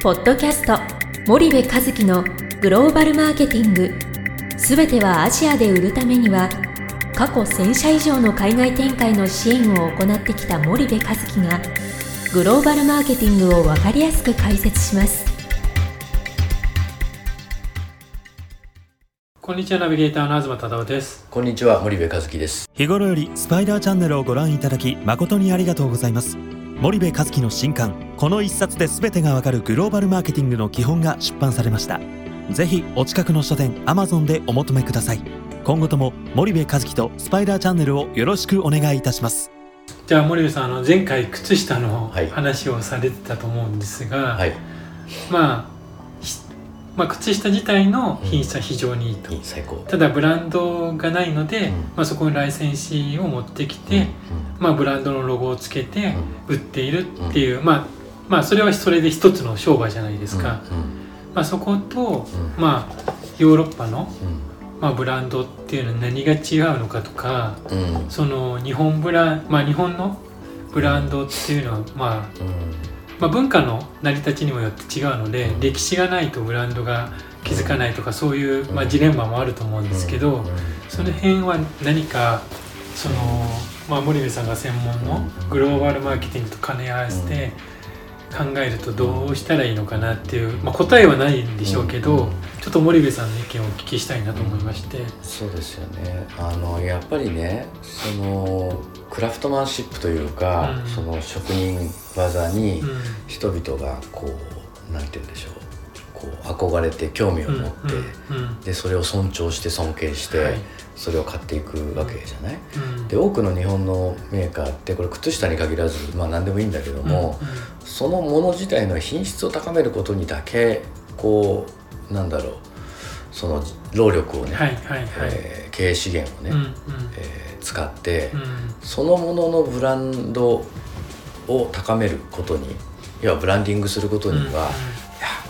ポッドキャスト森部和樹のグローバルマーケティング。すべてはアジアで売るためには過去1000社以上の海外展開の支援を行ってきた森部和樹がグローバルマーケティングを分かりやすく解説します。こんにちはナビゲーターの東忠夫です。こんにちは森部和樹です。日頃よりスパイダーチャンネルをご覧いただき誠にありがとうございます森部和樹の新刊この一冊で全てがわかるグローバルマーケティングの基本が出版されました。ぜひお近くの書店 Amazon でお求めください。今後とも森部和樹とスパイダーチャンネルをよろしくお願いいたします。じゃあ森部さんあの前回靴下のはい。話をされてたと思うんですが、はい。まあひまあ、靴下自体の品質は非常にいいと、いい最高。ただブランドがないので、うん。まあ、そこにライセンシーを持ってきて、まあ、ブランドのロゴをつけて売っているっていう、まあ、まあそれはそれで一つの商売じゃないですか、まあ、そこと、うん。まあ、ヨーロッパの、うん。まあ、ブランドっていうのは何が違うのかとかうん。うんその日本ブランまあ日本のブランドっていうのは、まあ、まあ文化の成り立ちにもよって違うので、うん。歴史がないとブランドが気づかないとかそういう、まあ、ジレンマもあると思うんですけど、うん。その辺は何かその、まあ、森部さんが専門のうん。グローバルマーケティングと兼ね合わせて考えるとどうしたらいいのかなっていう、まあ、答えはないんでしょうけど、うん。ちょっと森部さんの意見をお聞きしたいなと思いまして。そうですよね。あのやっぱりねそのクラフトマンシップというか、うん。その職人技にうん。人々がこうなんて言うんでしょう。こう憧れて興味を持って、うんうんでそれを尊重して尊敬して、はいそれを買っていくわけじゃない、うん。で多くの日本のメーカーってこれ靴下に限らずまあ何でもいいんだけども、そのもの自体の品質を高めることにだけこうなんだろうその労力をね、はいはいはい、えー経営資源をね、うんうん。えー使って、うん。そのもののブランドを高めることに要はブランディングすることには、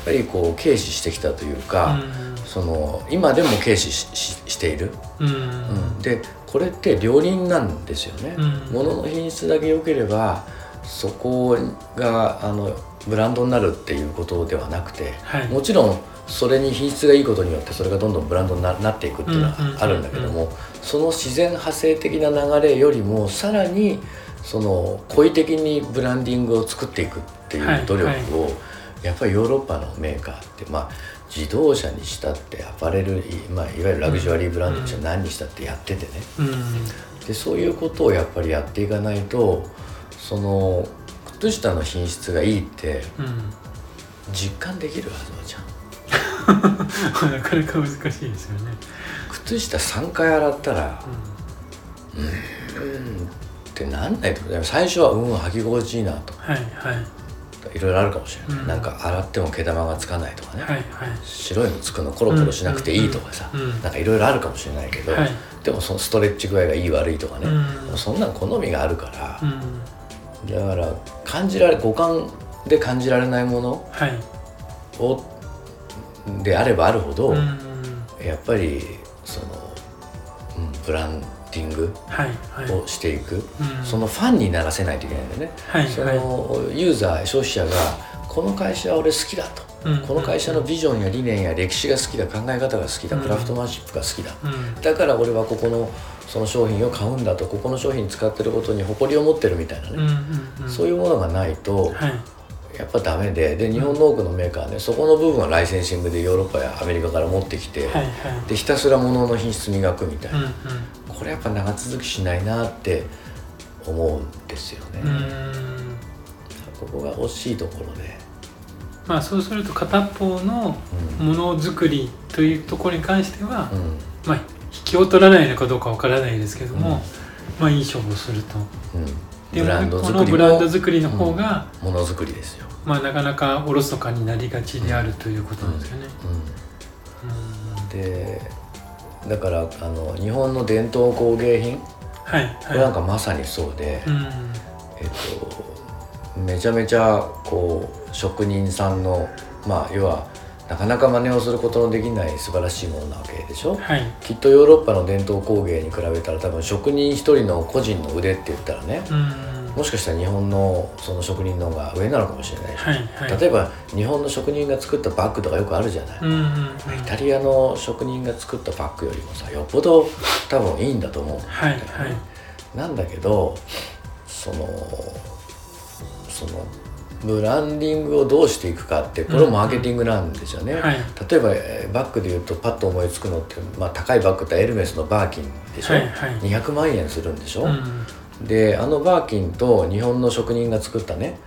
ぱりこう軽視してきたというか、その今でも軽視している、うん。うん。うんでこれって両輪なんですよね。うん。物の品質だけ良ければそこがあのブランドになるっていうことではなくて、はい。もちろんそれに品質がいいことによってそれがどんどんブランドにななっていくっていうのはうんうんうんうん。あるんだけども、その自然派生的な流れよりもさらにその故意的にブランディングを作っていくっていう努力を、はいやっぱりヨーロッパのメーカーってまあ自動車にしたってアパレル、いまあ、いわゆるラグジュアリーブランドにしたら何にしたってやっててね、うん。でそういうことをやっぱりやっていかないとその靴下の品質がいいってうん。実感できるはずじゃん。なかなか難しいですよね。靴下3回洗ったらうん。うんってなんないと。最初はうん履き心地いいなと。はいはいいろいろあるかもしれない、うん。なんか洗っても毛玉がつかないとかね、はいはい。白いのつくのコロコロしなくていいとかさ、うんうん。なんかいろいろあるかもしれないけど、はい。でもそのストレッチ具合がいい悪いとかね、うん。そんなん好みがあるから。う、ん。だから感じられ五感で感じられないものはい。をであればあるほど、うん。やっぱりその、うん、ブランディングはいはい。をしていく、うん。そのファンにならせないといけないんだよね、そはいはい。のユーザー消費者がこの会社は俺好きだと、うんこの会社のビジョンや理念や歴史が好きだ。考え方が好きだ、うん。クラフトマンシップが好きだ、うん。だから俺はここのその商品を買うんだと。ここの商品使ってることに誇りを持ってるみたいなね、うんうんうん。そういうものがないと、はい。やっぱダメで。で日本の多くのメーカーはねそこの部分はライセンシングでヨーロッパやアメリカから持ってきて、はいはい。でひたすら物の品質磨くみたいな、うんうんこれやっぱ長続きしないなって思うんですよね、ここが惜しいところで、まあそうすると片方のうんものづくりというところに関しては、うん。まあ引きを取らないのかどうかわからないですけども、うん。まあいい勝負をすると。うん、でブランドこ作りのブランドも作りの方が、ものづくりですよ、まあなかなかおろそかになりがちであるということなんですよね。うん、でだからあの日本の伝統工芸品はいこれなんはかまさにそうで、い。うん。えっと、めちゃめちゃこう職人さんのまあ要はなかなか真似をすることのできない素晴らしいものなわけでしょ？はい。きっとヨーロッパの伝統工芸に比べたら多分職人一人の個人の腕って言ったらねうんもしかしたら日本のその職人の方が上なのかもしれないし、はいはい。例えば日本の職人が作ったバッグとかよくあるじゃない、うんうんうん。イタリアの職人が作ったバッグよりもさよっぽど多分いいんだと思うんだよね、はいはい。なんだけどそのそのブランディングをどうしていくかってこれもマーケティングなんですよね、はい。例えばえーバッグで言うとパッと思いつくのって、まあ、高いバッグってエルメスのバーキンでしょ、はいはい。200万円するんでしょ、うんであのバーキンと日本の職人が作ったね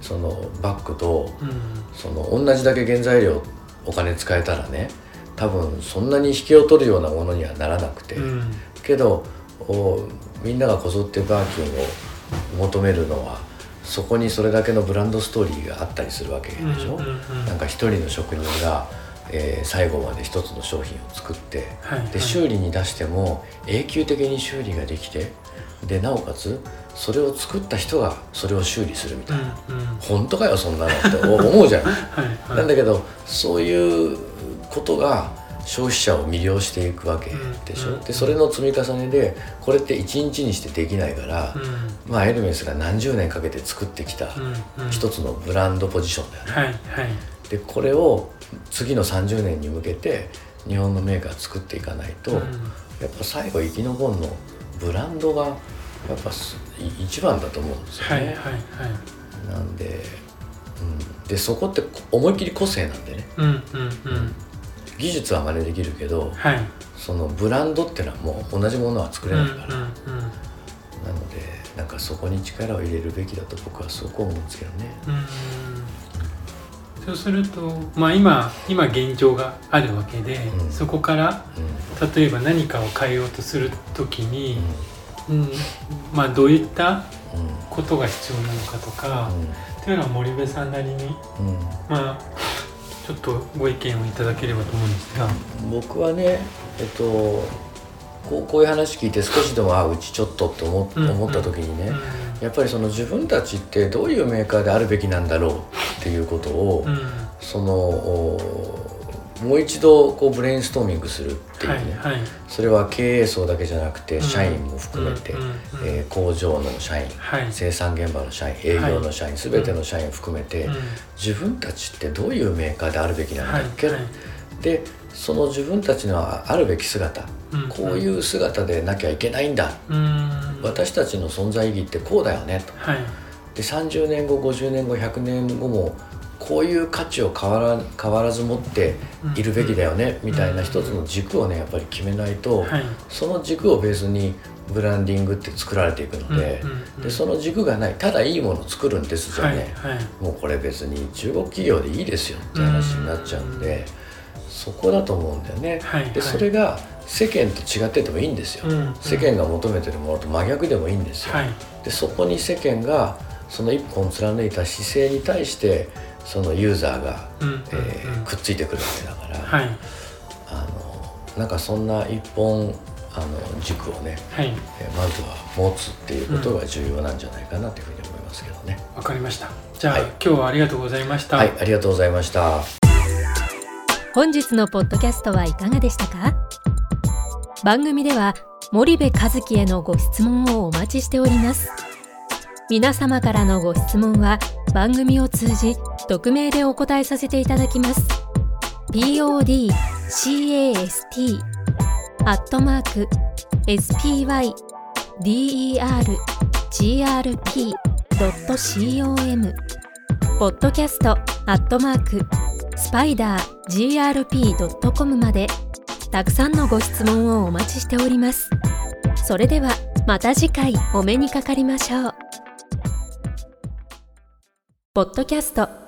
そのバッグとうん。その同じだけ原材料お金使えたらね多分そんなに引けを取るようなものにはならなくて、うん。けどおみんながこぞってバーキンを求めるのはそこにそれだけのブランドストーリーがあったりするわけでしょ、うんうんうん。なんか一人の職人が、えー最後まで一つの商品を作ってはいはい。で修理に出しても永久的に修理ができてでなおかつそれを作った人がそれを修理するみたいな、うんうん。本当かよそんなのって思うじゃん。はいはい。なんだけどそういうことが消費者を魅了していくわけでしょ、うん。でそれの積み重ねでこれって一日にしてできないから、うん。まあエルメスが何十年かけて作ってきた一つのブランドポジションだよね。はいはい。でこれを次の30年に向けて日本のメーカー作っていかないと、うん。やっぱ最後生き残るのブランドがやっぱ一番だと思うんですよね。はいはいはい。なんで,、うん、でそこって思いっきり個性なんでね。うんうんうん技術は真似できるけどはい。そのブランドっていうのはもう同じものは作れないから、うんうんうん。なのでなんかそこに力を入れるべきだと僕はすごく思うんですけどね。うんそうするとまあ今今現状があるわけで、うん。そこからうん。例えば何かを変えようとするときに、うん。まあどういったことが必要なのかとか、っていうのは森部さんなりにまあちょっとご意見をいただければと思うんですが、僕はねえっとこうこういう話聞いて少しでもあうちちょっとって思,、うん。思った時にね、うん。やっぱりその自分たちってどういうメーカーであるべきなんだろうっていうことを、うん。そのおもう一度こうブレインストーミングするっていうね、はいはい。それは経営層だけじゃなくてうん。社員も含めて、うんうんうん。えー工場の社員はい。生産現場の社員営業の社員、全ての社員を含めて、うん。自分たちってどういうメーカーであるべきなんだっけ、でその自分たちのあるべき姿、うんこういう姿でなきゃいけないんだ、うん。私たちの存在意義ってこうだよね。とはい。で30年後50年後100年後もこういう価値を変わら変わらず持っているべきだよね、みたいな一つの軸をねやっぱり決めないと、はい。その軸をベースにブランディングって作られていくので,、うんうんうん。でその軸がないただいいものを作るんですじゃはいね、はい。もうこれ別に中国企業でいいですよって話になっちゃうんで、そこだと思うんだよね。はい。でそれが世間と違っててもいいんですよ、うんうん。世間が求めてるものと真逆でもいいんですよ、はい。でそこに世間がその一本貫いた姿勢に対してそのユーザーが、うんえーくっついてくるわけだから、はい。あのなんかそんな一本あの軸をね、はい。えーまずは持つっていうことが重要なんじゃないかなというふうに思いますけどね、わかりました。じゃあ、はい。今日はありがとうございました、はいありがとうございました。本日のポッドキャストはいかがでしたか？番組では森部和樹へのご質問をお待ちしております。皆様からのご質問は番組を通じ匿名でお答えさせていただきます podcast アットマーク spydergrp.com ポッドキャストアットマークスパイダー grp.com までたくさんのご質問をお待ちしております。それではまた次回お目にかかりましょう。ポッドキャスト